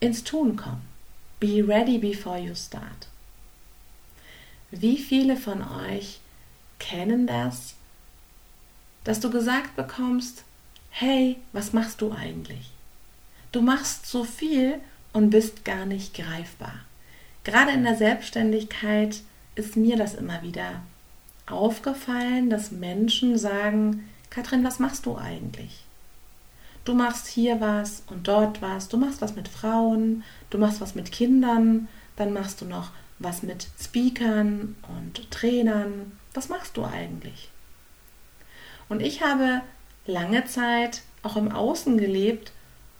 ins Tun kommen. Be ready before you start. Wie viele von euch kennen das, dass du gesagt bekommst, hey, was machst du eigentlich? Du machst so viel und bist gar nicht greifbar. Gerade in der Selbstständigkeit ist mir das immer wieder aufgefallen, dass Menschen sagen, Katrin, was machst du eigentlich? Du machst hier was und dort was, du machst was mit Frauen, du machst was mit Kindern, dann machst du noch was mit Speakern und Trainern. Was machst du eigentlich? Und ich habe lange Zeit auch im Außen gelebt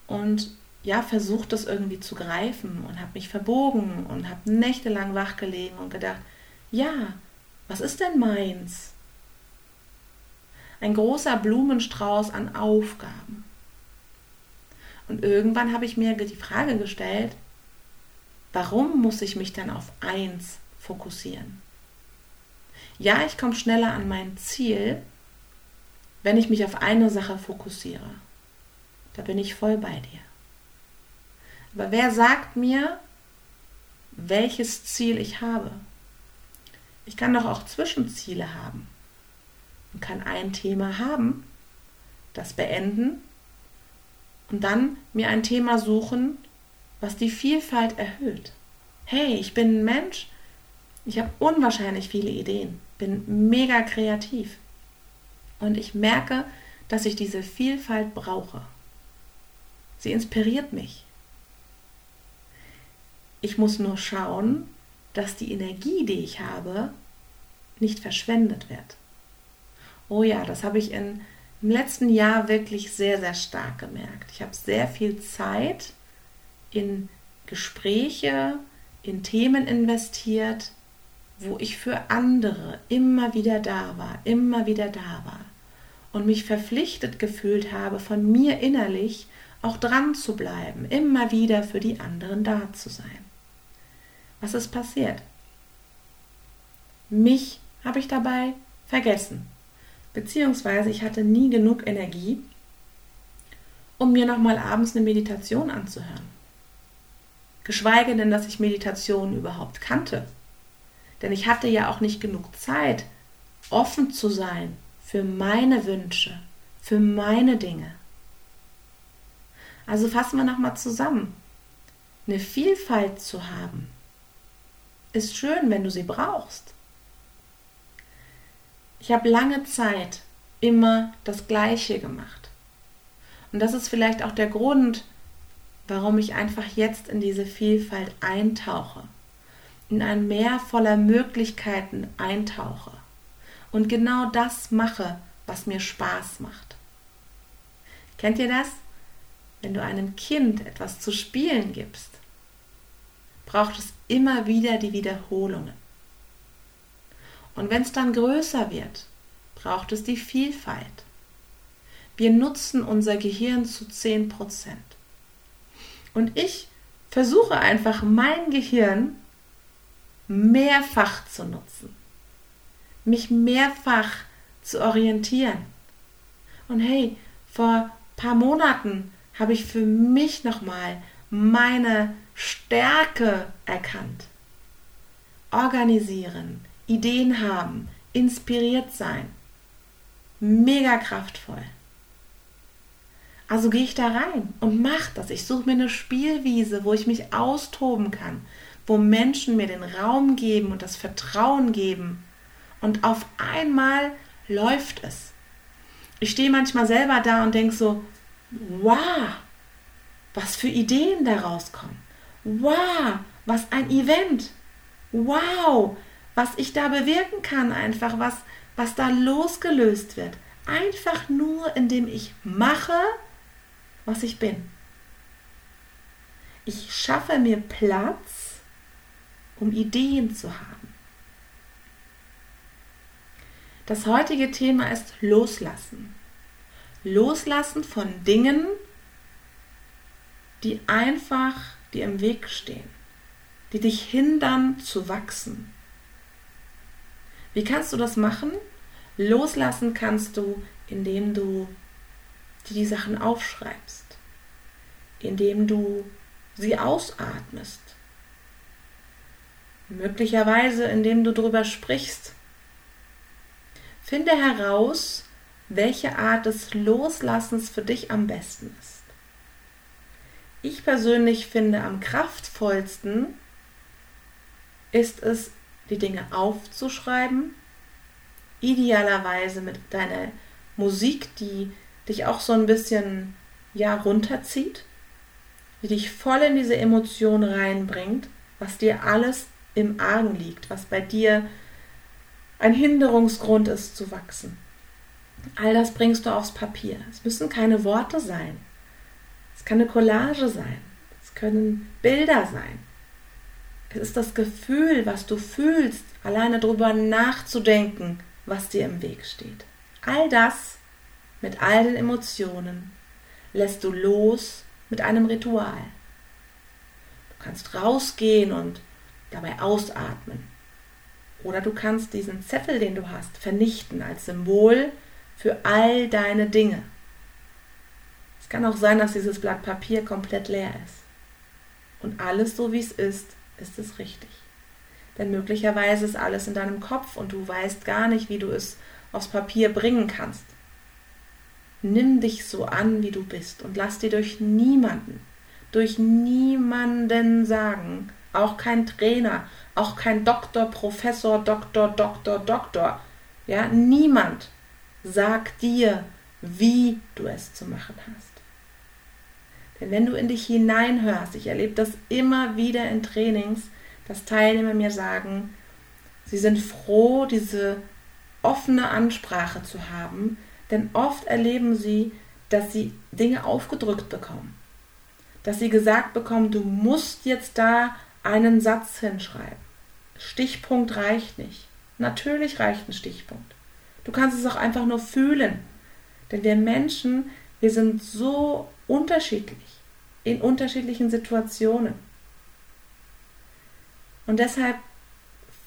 und ja, versucht das irgendwie zu greifen und habe mich verbogen und habe nächtelang wach gelegen und gedacht, ja, was ist denn meins? Ein großer Blumenstrauß an Aufgaben. Und irgendwann habe ich mir die Frage gestellt, warum muss ich mich dann auf eins fokussieren? Ja, ich komme schneller an mein Ziel, wenn ich mich auf eine Sache fokussiere. Da bin ich voll bei dir. Aber wer sagt mir, welches Ziel ich habe? Ich kann doch auch Zwischenziele haben und kann ein Thema haben, das beenden und dann mir ein Thema suchen, was die Vielfalt erhöht. Hey, ich bin ein Mensch, ich habe unwahrscheinlich viele Ideen, bin mega kreativ und ich merke, dass ich diese Vielfalt brauche. Sie inspiriert mich. Ich muss nur schauen, dass die Energie, die ich habe, nicht verschwendet wird. Oh ja, das habe ich in, im letzten Jahr wirklich sehr, sehr stark gemerkt. Ich habe sehr viel Zeit in Gespräche, in Themen investiert, wo ich für andere immer wieder da war, immer wieder da war und mich verpflichtet gefühlt habe, von mir innerlich auch dran zu bleiben, immer wieder für die anderen da zu sein. Was ist passiert? Mich habe ich dabei vergessen, beziehungsweise ich hatte nie genug Energie, um mir nochmal abends eine Meditation anzuhören. Geschweige denn, dass ich Meditation überhaupt kannte. Denn ich hatte ja auch nicht genug Zeit, offen zu sein für meine Wünsche, für meine Dinge. Also fassen wir nochmal zusammen. Eine Vielfalt zu haben, ist schön, wenn du sie brauchst. Ich habe lange Zeit immer das Gleiche gemacht. Und das ist vielleicht auch der Grund, warum ich einfach jetzt in diese Vielfalt eintauche, in ein Meer voller Möglichkeiten eintauche und genau das mache, was mir Spaß macht. Kennt ihr das? Wenn du einem Kind etwas zu spielen gibst, braucht es immer wieder die Wiederholungen. Und wenn es dann größer wird, braucht es die Vielfalt. Wir nutzen unser Gehirn zu 10%. Und ich versuche einfach mein Gehirn mehrfach zu nutzen mich mehrfach zu orientieren. Und hey, vor ein paar Monaten habe ich für mich nochmal meine Stärke erkannt. Organisieren, Ideen haben, inspiriert sein. Mega kraftvoll. Also gehe ich da rein und mache das. Ich suche mir eine Spielwiese, wo ich mich austoben kann, wo Menschen mir den Raum geben und das Vertrauen geben, und auf einmal läuft es. Ich stehe manchmal selber da und denke so, wow, was für Ideen daraus kommen. Wow, was ein Event. Wow, was ich da bewirken kann, einfach was, was da losgelöst wird. Einfach nur, indem ich mache, was ich bin. Ich schaffe mir Platz, um Ideen zu haben. Das heutige Thema ist Loslassen. Loslassen von Dingen, die einfach dir im Weg stehen, die dich hindern zu wachsen. Wie kannst du das machen? Loslassen kannst du, indem du dir die Sachen aufschreibst, indem du sie ausatmest. Möglicherweise, indem du darüber sprichst. Finde heraus, welche Art des Loslassens für dich am besten ist. Ich persönlich finde am kraftvollsten ist es, die Dinge aufzuschreiben, idealerweise mit deiner Musik, die dich auch so ein bisschen ja runterzieht, die dich voll in diese Emotion reinbringt, was dir alles im Argen liegt, was bei dir ein Hinderungsgrund ist zu wachsen. All das bringst du aufs Papier. Es müssen keine Worte sein. Es kann eine Collage sein. Es können Bilder sein. Es ist das Gefühl, was du fühlst, alleine darüber nachzudenken, was dir im Weg steht. All das mit all den Emotionen lässt du los mit einem Ritual. Du kannst rausgehen und dabei ausatmen. Oder du kannst diesen Zettel, den du hast, vernichten als Symbol für all deine Dinge. Es kann auch sein, dass dieses Blatt Papier komplett leer ist. Und alles so wie es ist, ist es richtig. Denn möglicherweise ist alles in deinem Kopf und du weißt gar nicht, wie du es aufs Papier bringen kannst. Nimm dich so an, wie du bist und lass dir durch niemanden, durch niemanden sagen, auch kein Trainer, auch kein Doktor, Professor, Doktor, Doktor, Doktor, ja, niemand sagt dir, wie du es zu machen hast. Denn wenn du in dich hineinhörst, ich erlebe das immer wieder in Trainings, dass Teilnehmer mir sagen, sie sind froh, diese offene Ansprache zu haben, denn oft erleben sie, dass sie Dinge aufgedrückt bekommen. Dass sie gesagt bekommen, du musst jetzt da einen Satz hinschreiben. Stichpunkt reicht nicht. Natürlich reicht ein Stichpunkt. Du kannst es auch einfach nur fühlen. Denn wir Menschen, wir sind so unterschiedlich in unterschiedlichen Situationen. Und deshalb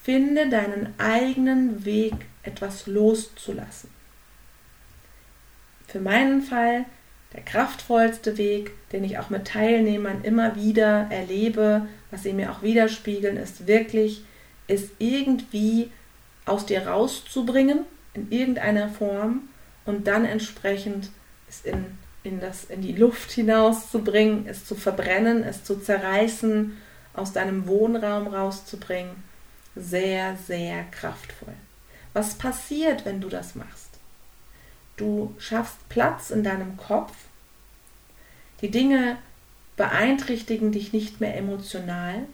finde deinen eigenen Weg, etwas loszulassen. Für meinen Fall der kraftvollste Weg, den ich auch mit Teilnehmern immer wieder erlebe, was sie mir auch widerspiegeln, ist wirklich, es irgendwie aus dir rauszubringen, in irgendeiner Form und dann entsprechend es in, in, das, in die Luft hinauszubringen, es zu verbrennen, es zu zerreißen, aus deinem Wohnraum rauszubringen. Sehr, sehr kraftvoll. Was passiert, wenn du das machst? Du schaffst Platz in deinem Kopf. Die Dinge beeinträchtigen dich nicht mehr emotional.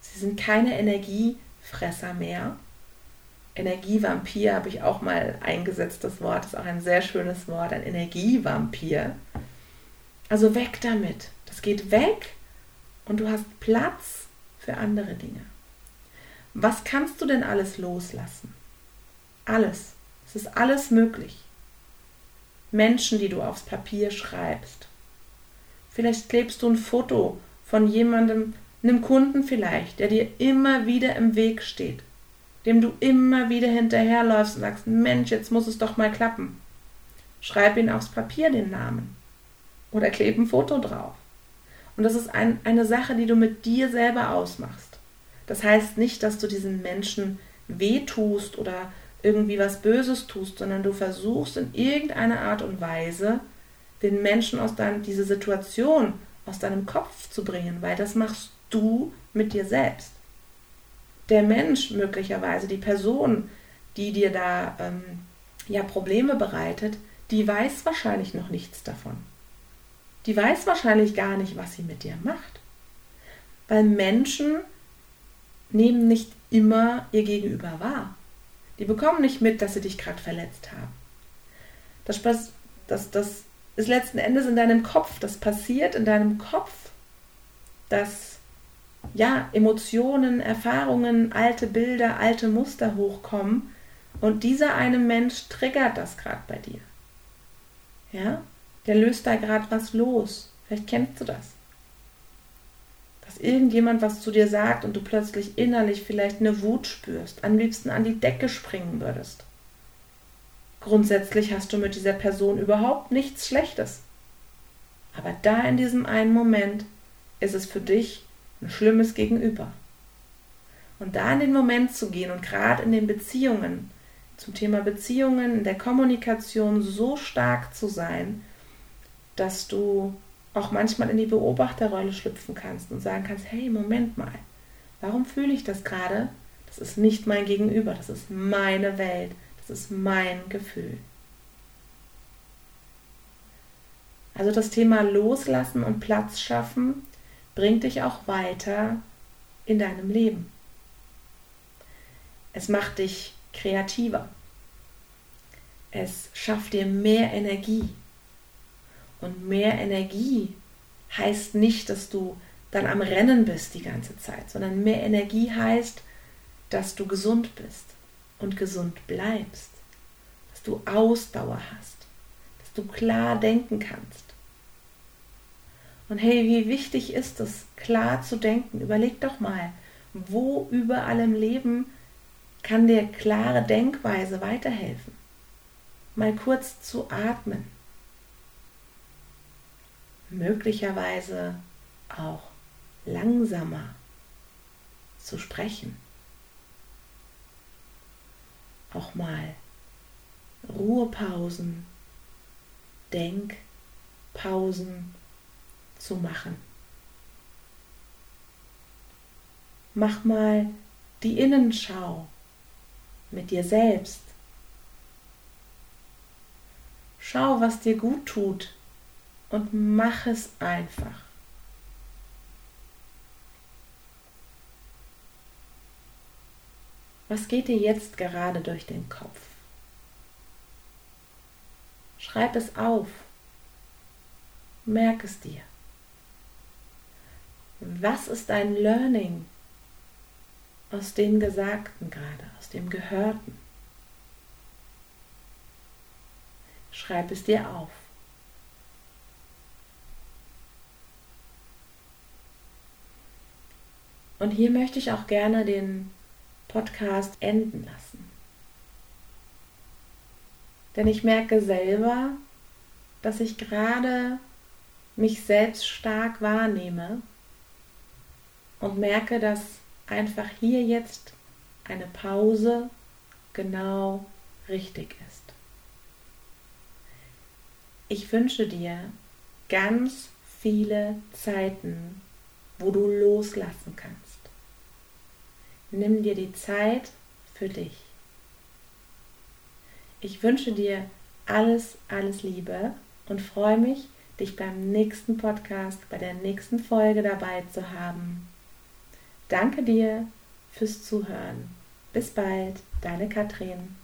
Sie sind keine Energiefresser mehr. Energievampir habe ich auch mal eingesetzt. Das Wort ist auch ein sehr schönes Wort, ein Energievampir. Also weg damit. Das geht weg und du hast Platz für andere Dinge. Was kannst du denn alles loslassen? Alles. Es ist alles möglich. Menschen, die du aufs Papier schreibst. Vielleicht klebst du ein Foto von jemandem, einem Kunden vielleicht, der dir immer wieder im Weg steht, dem du immer wieder hinterherläufst und sagst, Mensch, jetzt muss es doch mal klappen. Schreib ihn aufs Papier den Namen oder kleb ein Foto drauf. Und das ist ein, eine Sache, die du mit dir selber ausmachst. Das heißt nicht, dass du diesen Menschen wehtust oder irgendwie was Böses tust, sondern du versuchst in irgendeiner Art und Weise den Menschen aus deinem, diese Situation aus deinem Kopf zu bringen, weil das machst du mit dir selbst. Der Mensch möglicherweise, die Person, die dir da ähm, ja Probleme bereitet, die weiß wahrscheinlich noch nichts davon. Die weiß wahrscheinlich gar nicht, was sie mit dir macht. Weil Menschen nehmen nicht immer ihr Gegenüber wahr. Die bekommen nicht mit, dass sie dich gerade verletzt haben. Das, das, das ist letzten Endes in deinem Kopf. Das passiert in deinem Kopf, dass ja, Emotionen, Erfahrungen, alte Bilder, alte Muster hochkommen und dieser eine Mensch triggert das gerade bei dir. Ja, der löst da gerade was los. Vielleicht kennst du das dass irgendjemand was zu dir sagt und du plötzlich innerlich vielleicht eine Wut spürst, am liebsten an die Decke springen würdest. Grundsätzlich hast du mit dieser Person überhaupt nichts Schlechtes. Aber da in diesem einen Moment ist es für dich ein schlimmes Gegenüber. Und da in den Moment zu gehen und gerade in den Beziehungen, zum Thema Beziehungen, in der Kommunikation so stark zu sein, dass du auch manchmal in die Beobachterrolle schlüpfen kannst und sagen kannst, hey, Moment mal, warum fühle ich das gerade? Das ist nicht mein Gegenüber, das ist meine Welt, das ist mein Gefühl. Also das Thema Loslassen und Platz schaffen bringt dich auch weiter in deinem Leben. Es macht dich kreativer. Es schafft dir mehr Energie. Und mehr Energie heißt nicht, dass du dann am Rennen bist die ganze Zeit, sondern mehr Energie heißt, dass du gesund bist und gesund bleibst, dass du Ausdauer hast, dass du klar denken kannst. Und hey, wie wichtig ist es, klar zu denken? Überleg doch mal, wo überall im Leben kann dir klare Denkweise weiterhelfen? Mal kurz zu atmen. Möglicherweise auch langsamer zu sprechen. Auch mal Ruhepausen, Denkpausen zu machen. Mach mal die Innenschau mit dir selbst. Schau, was dir gut tut und mach es einfach. Was geht dir jetzt gerade durch den Kopf? Schreib es auf. Merk es dir. Was ist dein Learning aus dem Gesagten gerade, aus dem Gehörten? Schreib es dir auf. Und hier möchte ich auch gerne den Podcast enden lassen. Denn ich merke selber, dass ich gerade mich selbst stark wahrnehme und merke, dass einfach hier jetzt eine Pause genau richtig ist. Ich wünsche dir ganz viele Zeiten, wo du loslassen kannst. Nimm dir die Zeit für dich. Ich wünsche dir alles, alles Liebe und freue mich, dich beim nächsten Podcast, bei der nächsten Folge dabei zu haben. Danke dir fürs Zuhören. Bis bald, deine Katrin.